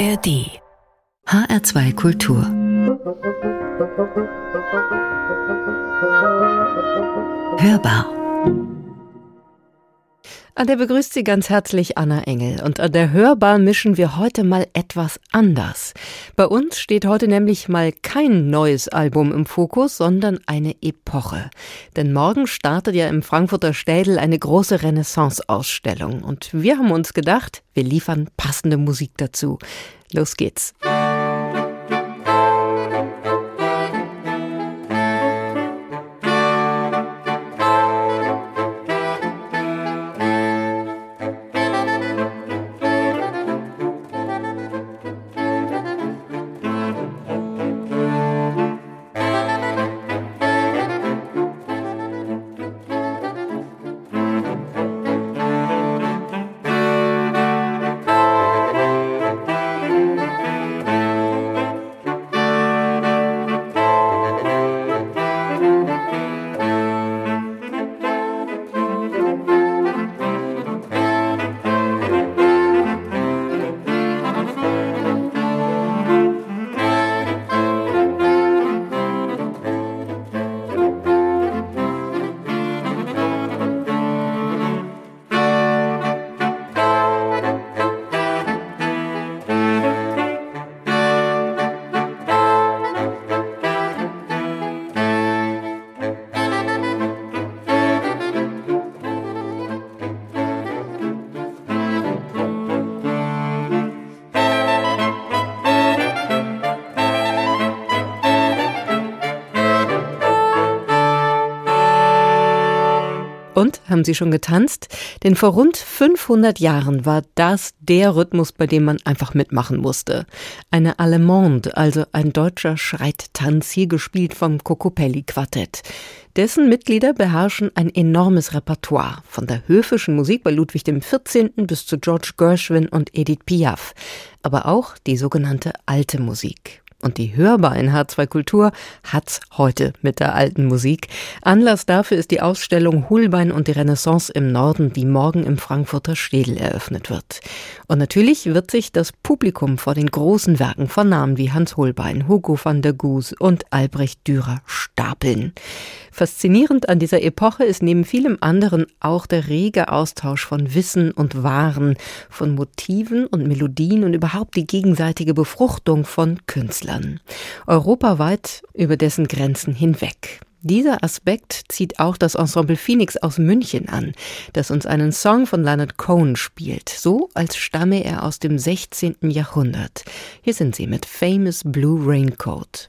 ARD HR2 Kultur. Hörbar an der begrüßt Sie ganz herzlich Anna Engel und an der Hörbar mischen wir heute mal etwas anders. Bei uns steht heute nämlich mal kein neues Album im Fokus, sondern eine Epoche. Denn morgen startet ja im Frankfurter Städel eine große Renaissance-Ausstellung und wir haben uns gedacht, wir liefern passende Musik dazu. Los geht's. Und, haben Sie schon getanzt? Denn vor rund 500 Jahren war das der Rhythmus, bei dem man einfach mitmachen musste. Eine Allemande, also ein deutscher Schreittanz, hier gespielt vom Cocopelli Quartett. Dessen Mitglieder beherrschen ein enormes Repertoire, von der höfischen Musik bei Ludwig XIV. bis zu George Gershwin und Edith Piaf, aber auch die sogenannte alte Musik. Und die Hörbar in H2 Kultur hat's heute mit der alten Musik. Anlass dafür ist die Ausstellung Hulbein und die Renaissance im Norden, die morgen im Frankfurter Städel eröffnet wird. Und natürlich wird sich das Publikum vor den großen Werken von Namen wie Hans Holbein, Hugo van der Goes und Albrecht Dürer stapeln. Faszinierend an dieser Epoche ist neben vielem anderen auch der rege Austausch von Wissen und Waren, von Motiven und Melodien und überhaupt die gegenseitige Befruchtung von Künstlern. Europaweit über dessen Grenzen hinweg. Dieser Aspekt zieht auch das Ensemble Phoenix aus München an, das uns einen Song von Leonard Cohen spielt, so als stamme er aus dem 16. Jahrhundert. Hier sind sie mit Famous Blue Raincoat.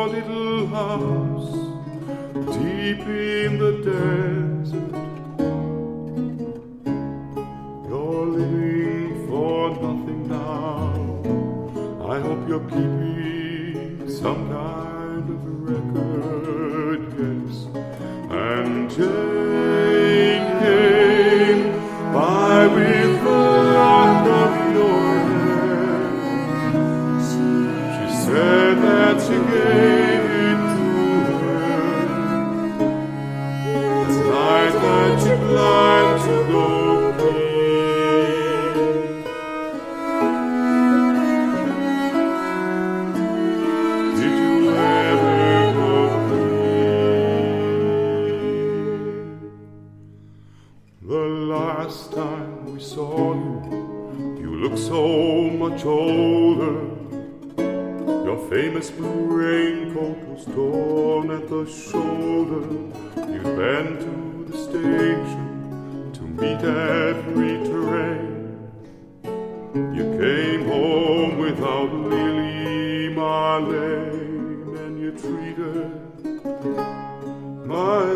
house deep in the desert. Bye.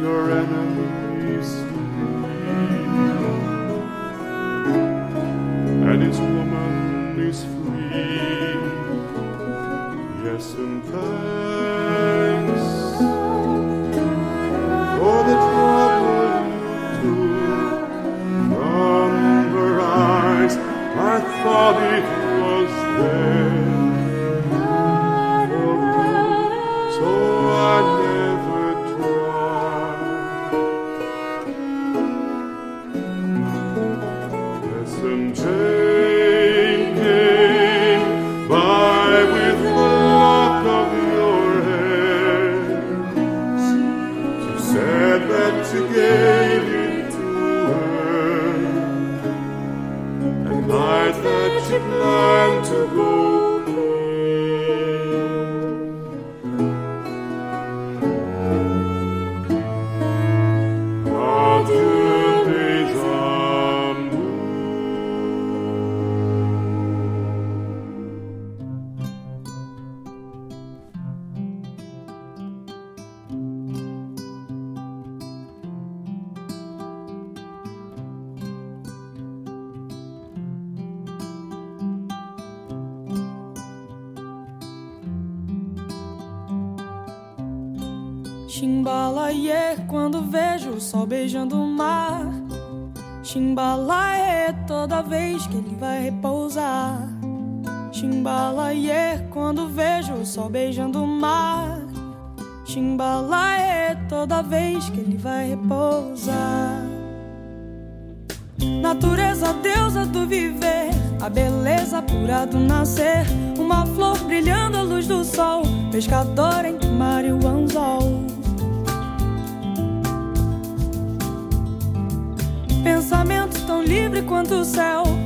Your enemies sleep, and his woman is free. Yes, and thanks for the trouble from her eyes. I thought it was there vai repousar. Chimbalaie quando vejo o sol beijando o mar. Chimbalaie toda vez que ele vai repousar. Natureza, deusa do viver, a beleza pura do nascer. Uma flor brilhando à luz do sol, pescador entre mar e o anzol. Pensamento tão livre quanto o céu.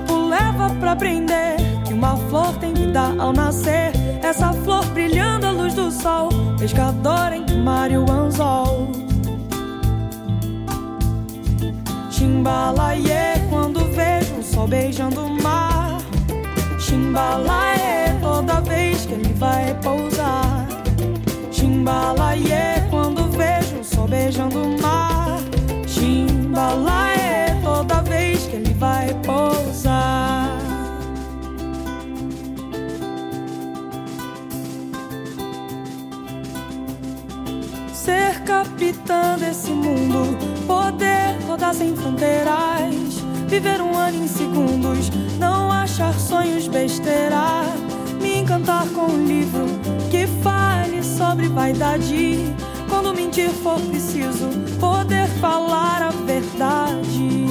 Tempo leva pra aprender que uma flor tem que dar ao nascer? Essa flor brilhando à luz do sol, pescador entre o mar e o anzol. Chimbalaie quando vejo o sol beijando o mar. Chimbalaie toda vez que ele vai repousar. Chimbalaie quando vejo o sol beijando o mar. Chimbalaie toda vez que ele vai repousar. Capitã desse mundo, poder rodar sem fronteiras, viver um ano em segundos, não achar sonhos besteira, me encantar com um livro que fale sobre vaidade. Quando mentir for preciso, poder falar a verdade.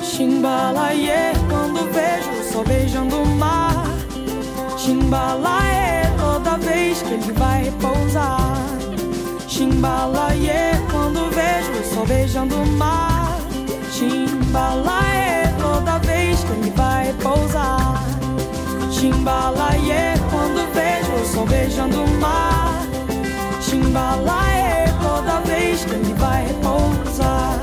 Chimbalaie, quando vejo sol beijando o mar. Chimbalaie, toda vez que ele vai repousar. Chimbalaie, quando vejo o sol beijando o mar. Chimbalaie, toda vez que ele vai repousar. Chimbalaie, quando vejo o sol beijando o mar. Chimbalaie, toda vez que ele vai repousar.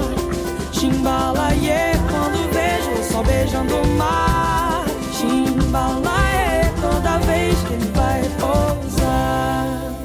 Chimbalaie, quando vejo o sol beijando o mar. Chimbalaie, hab ich den Wald umsah.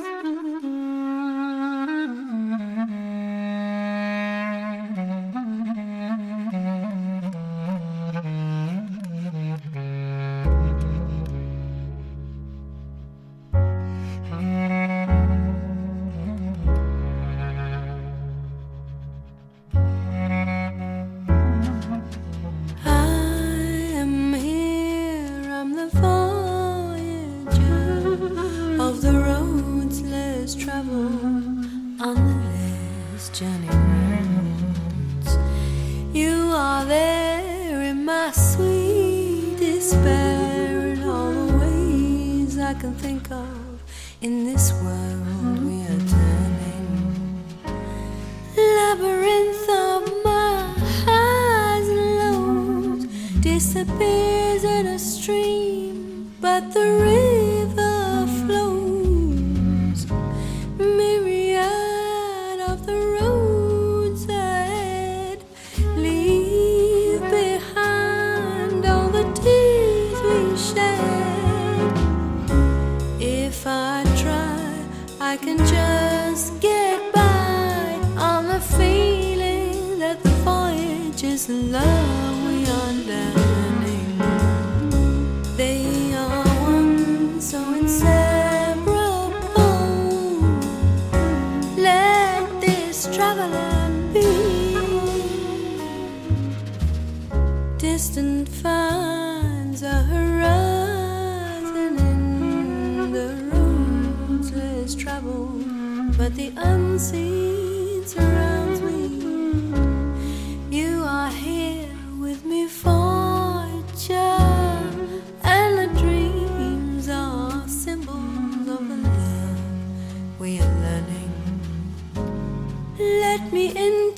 Distant finds a horizon in the roads less traveled, but the unseen surrounds me. You are here with me for just, and the dreams are symbols of the love we are learning. Let me into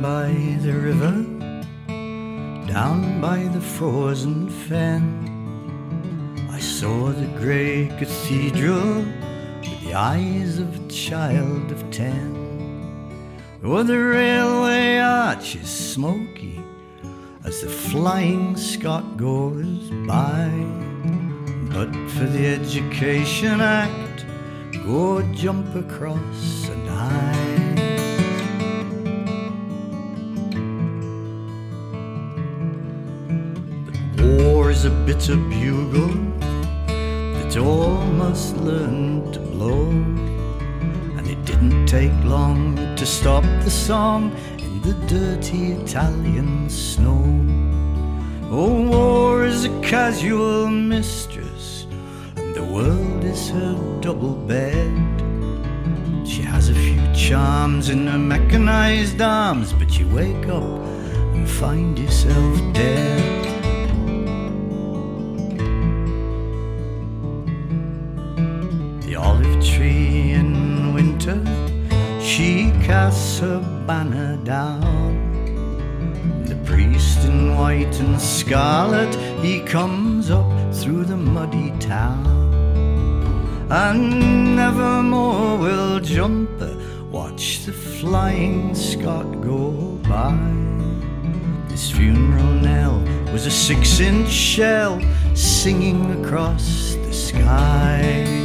by the river, down by the frozen fen, I saw the grey cathedral with the eyes of a child of ten. Or the railway arch is smoky as the flying Scot goes by. But for the Education Act, go Jumper Cross and I. War's a bitter bugle that all must learn to blow. And it didn't take long to stop the song in the dirty Italian snow. Oh, war is a casual mistress, and the world is her double bed. She has a few charms in her mechanized arms, but you wake up and find yourself dead. Banner down. The priest in white and scarlet, he comes up through the muddy town. And nevermore will Jumper watch the flying Scot go by. This funeral knell was a six inch shell singing across the sky.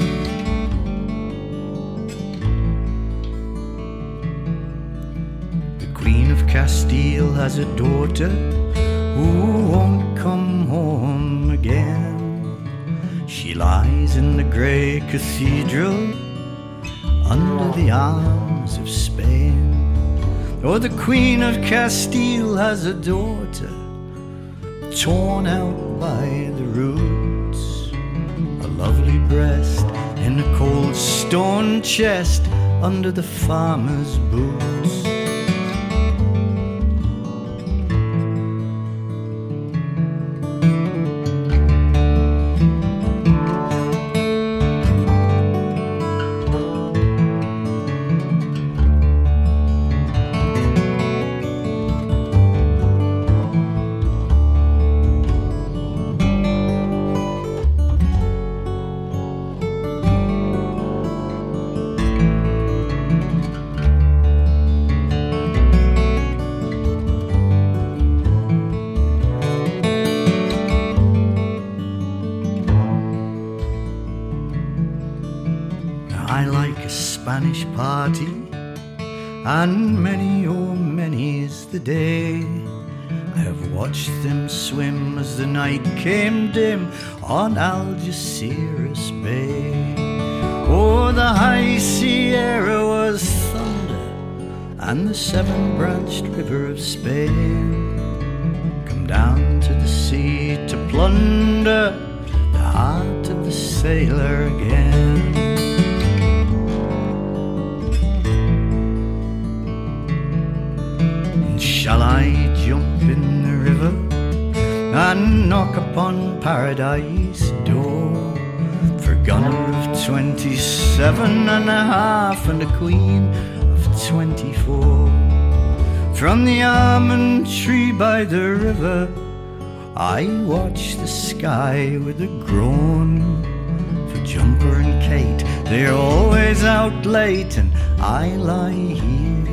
Castile has a daughter who won't come home again. She lies in the grey cathedral under the arms of Spain. Or the Queen of Castile has a daughter torn out by the roots. A lovely breast in a cold stone chest under the farmer's boots. Them swim as the night came dim on Algeciras Bay. Oh, the high Sierra was thunder, and the seven branched river of Spain. Come down to the sea to plunder the heart of the sailor again. Shall I and knock upon paradise door for gunner of twenty-seven and a half and a queen of twenty-four? From the almond tree by the river, I watch the sky with a groan. For Jumper and Kate, they're always out late, and I lie here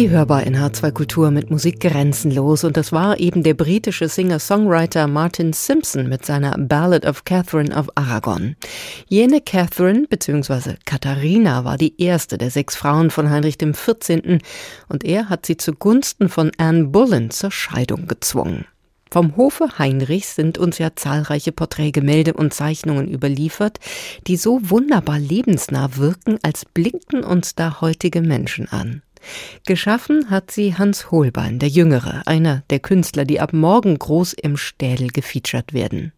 Die hörbar in H2 Kultur mit Musik grenzenlos und das war eben der britische Singer-Songwriter Martin Simpson mit seiner Ballad of Catherine of Aragon. Jene Catherine bzw. Katharina war die erste der sechs Frauen von Heinrich XIV. und er hat sie zugunsten von Anne Boleyn zur Scheidung gezwungen. Vom Hofe Heinrichs sind uns ja zahlreiche Porträtgemälde und Zeichnungen überliefert, die so wunderbar lebensnah wirken, als blickten uns da heutige Menschen an. Geschaffen hat sie Hans Holbein, der Jüngere, einer der Künstler, die ab morgen groß im Städel gefeatured werden.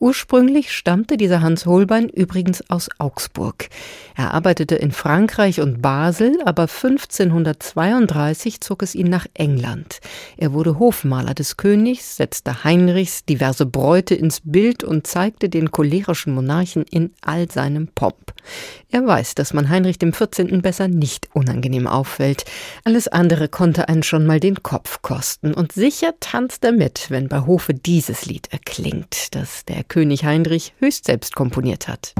Ursprünglich stammte dieser Hans Holbein übrigens aus Augsburg. Er arbeitete in Frankreich und Basel, aber 1532 zog es ihn nach England. Er wurde Hofmaler des Königs, setzte Heinrichs diverse Bräute ins Bild und zeigte den cholerischen Monarchen in all seinem Pomp. Er weiß, dass man Heinrich dem 14. besser nicht unangenehm auffällt. Alles andere konnte einen schon mal den Kopf kosten. Und sicher tanzt er mit, wenn bei Hofe dieses Lied erklingt, das der König Heinrich höchst selbst komponiert hat.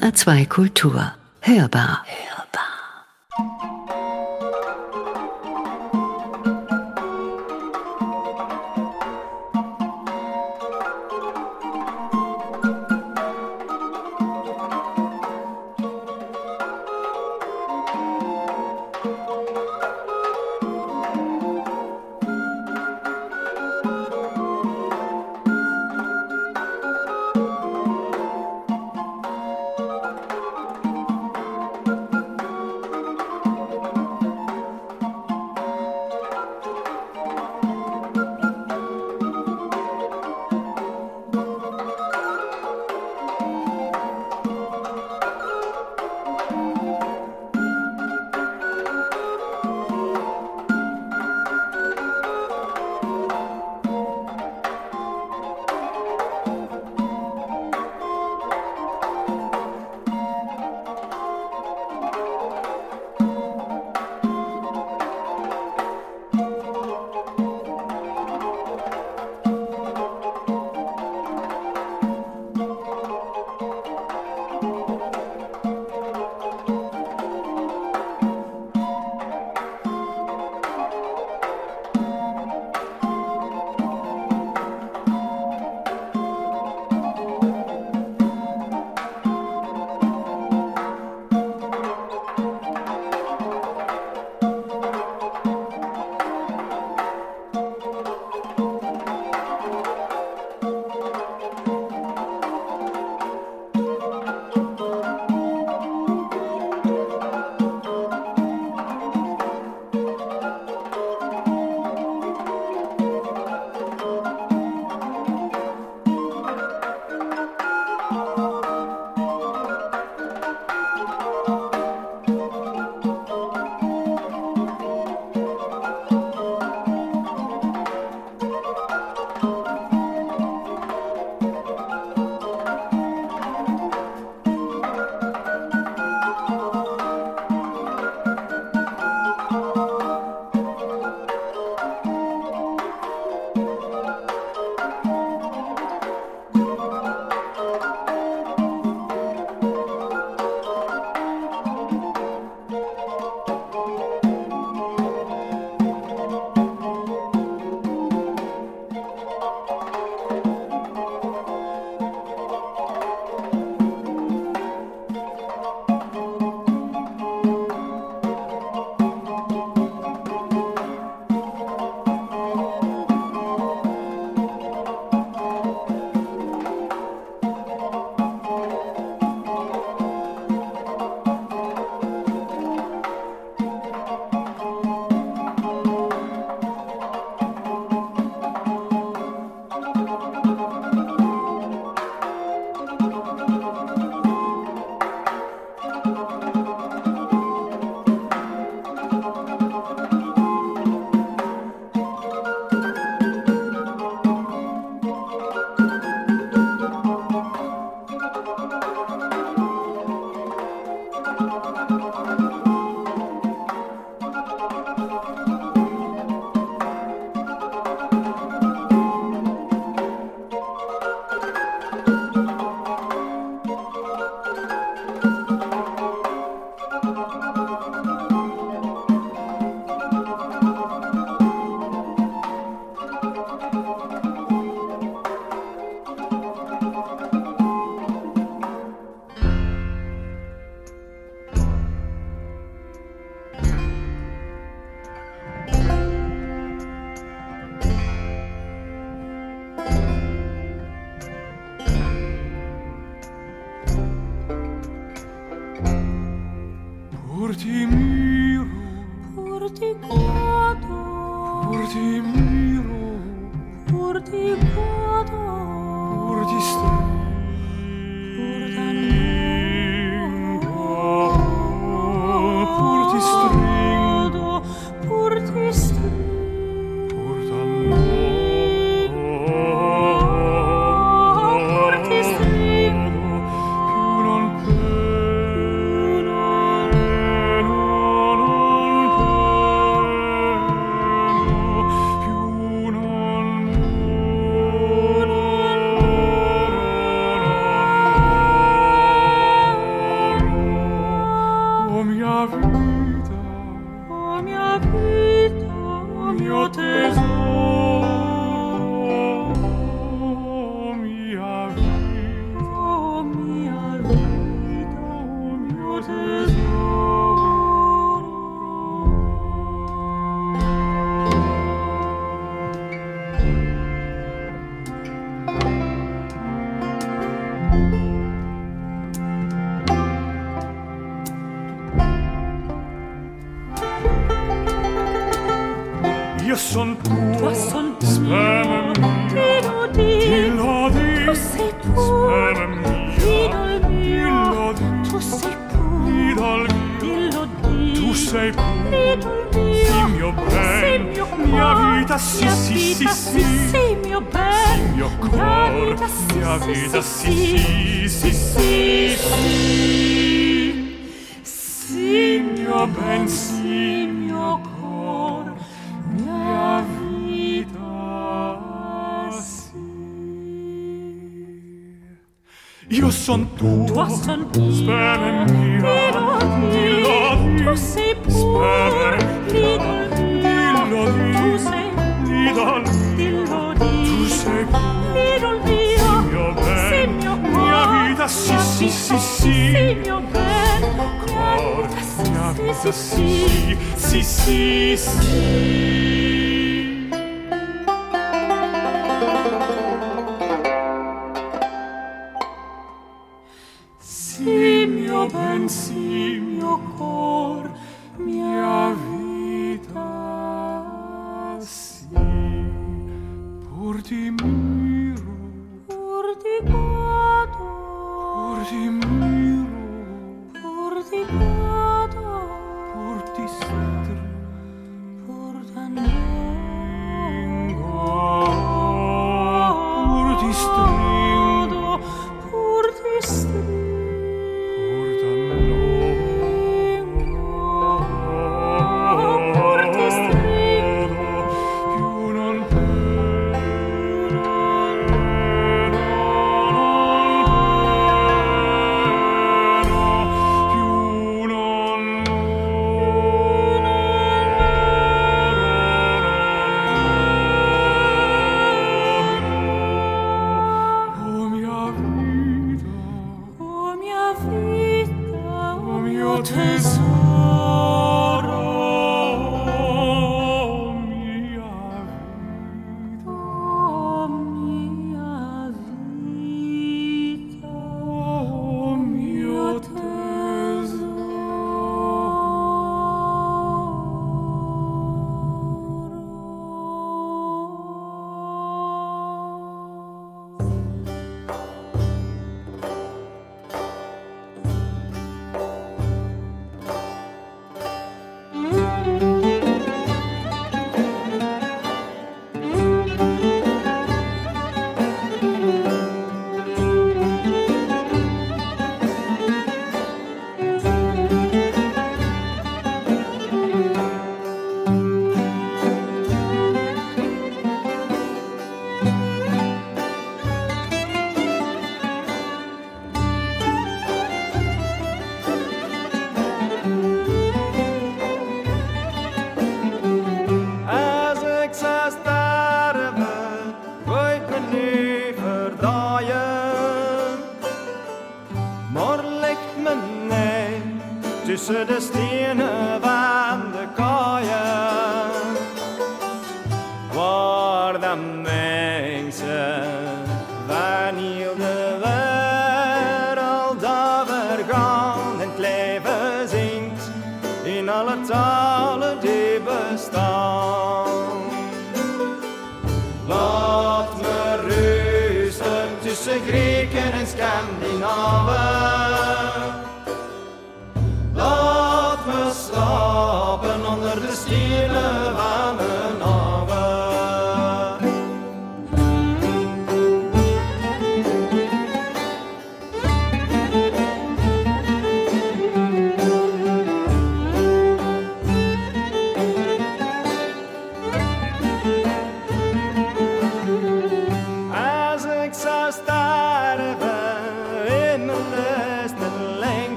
HR2 Kultur. Hörbar. sorry. si mio ben, si mio cor, mia vita, si, pur di me.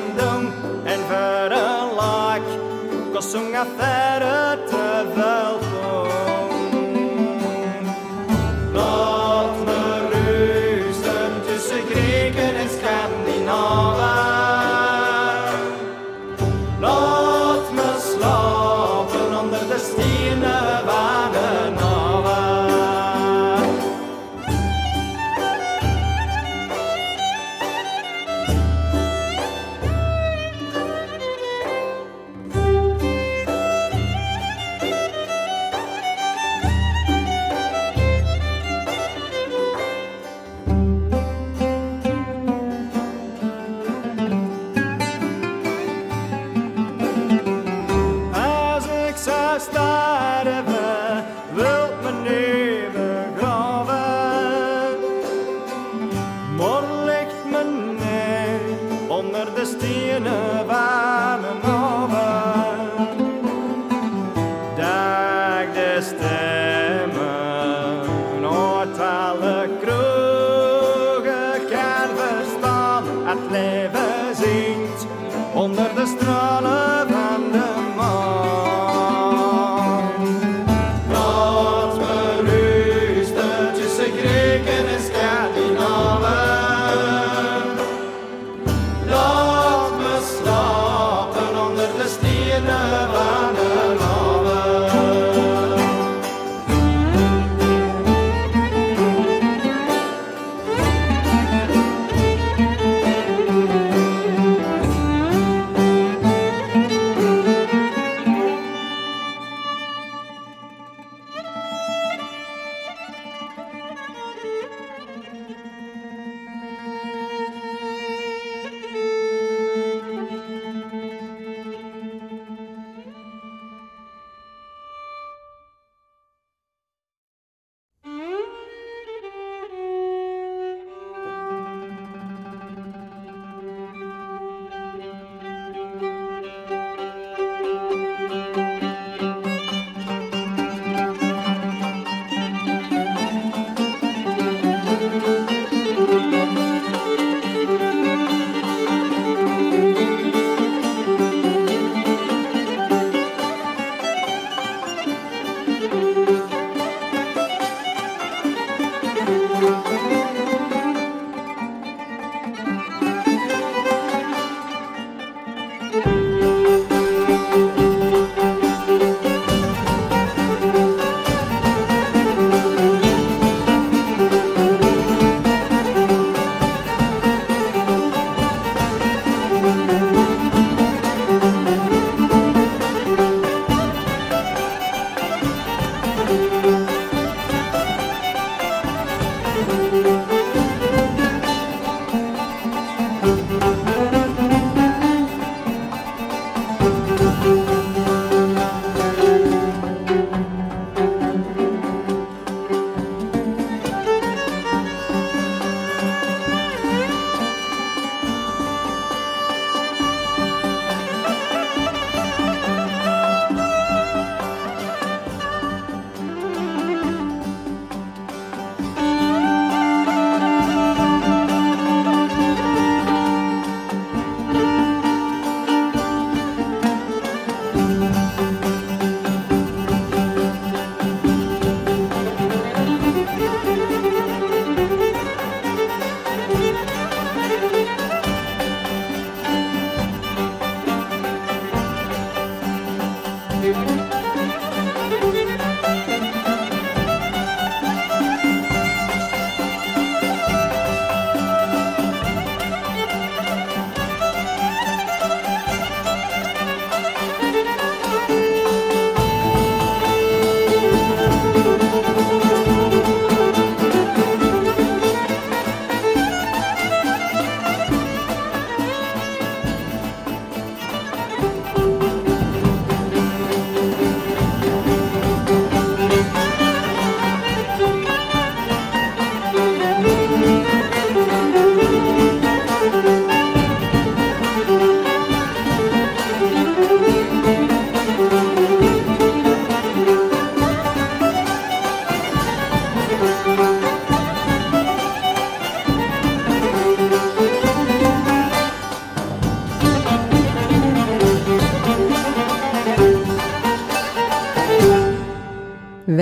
And dom en verder laag. Kost zongen verder te.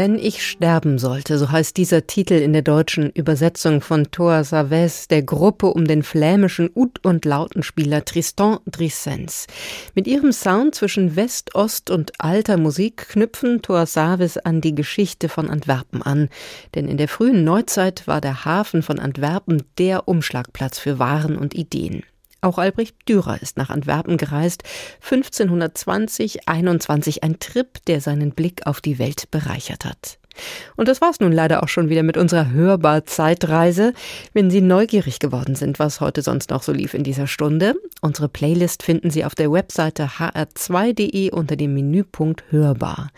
Wenn ich sterben sollte, so heißt dieser Titel in der deutschen Übersetzung von Thor Saves, der Gruppe um den flämischen Ud- und Lautenspieler Tristan Drissens. Mit ihrem Sound zwischen West, Ost und alter Musik knüpfen Thor Saves an die Geschichte von Antwerpen an. Denn in der frühen Neuzeit war der Hafen von Antwerpen der Umschlagplatz für Waren und Ideen. Auch Albrecht Dürer ist nach Antwerpen gereist, 1520, 21 ein Trip, der seinen Blick auf die Welt bereichert hat. Und das war's nun leider auch schon wieder mit unserer Hörbar-Zeitreise. Wenn Sie neugierig geworden sind, was heute sonst noch so lief in dieser Stunde, unsere Playlist finden Sie auf der Webseite hr2.de unter dem Menüpunkt Hörbar.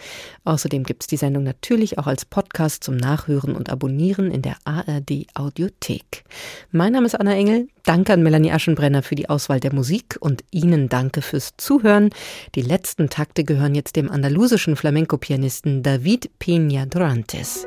Außerdem gibt's die Sendung natürlich auch als Podcast zum Nachhören und Abonnieren in der ARD Audiothek. Mein Name ist Anna Engel. Danke an Melanie Aschenbrenner für die Auswahl der Musik und Ihnen danke fürs Zuhören. Die letzten Takte gehören jetzt dem andalusischen Flamenco-Pianisten David Peña Durantes.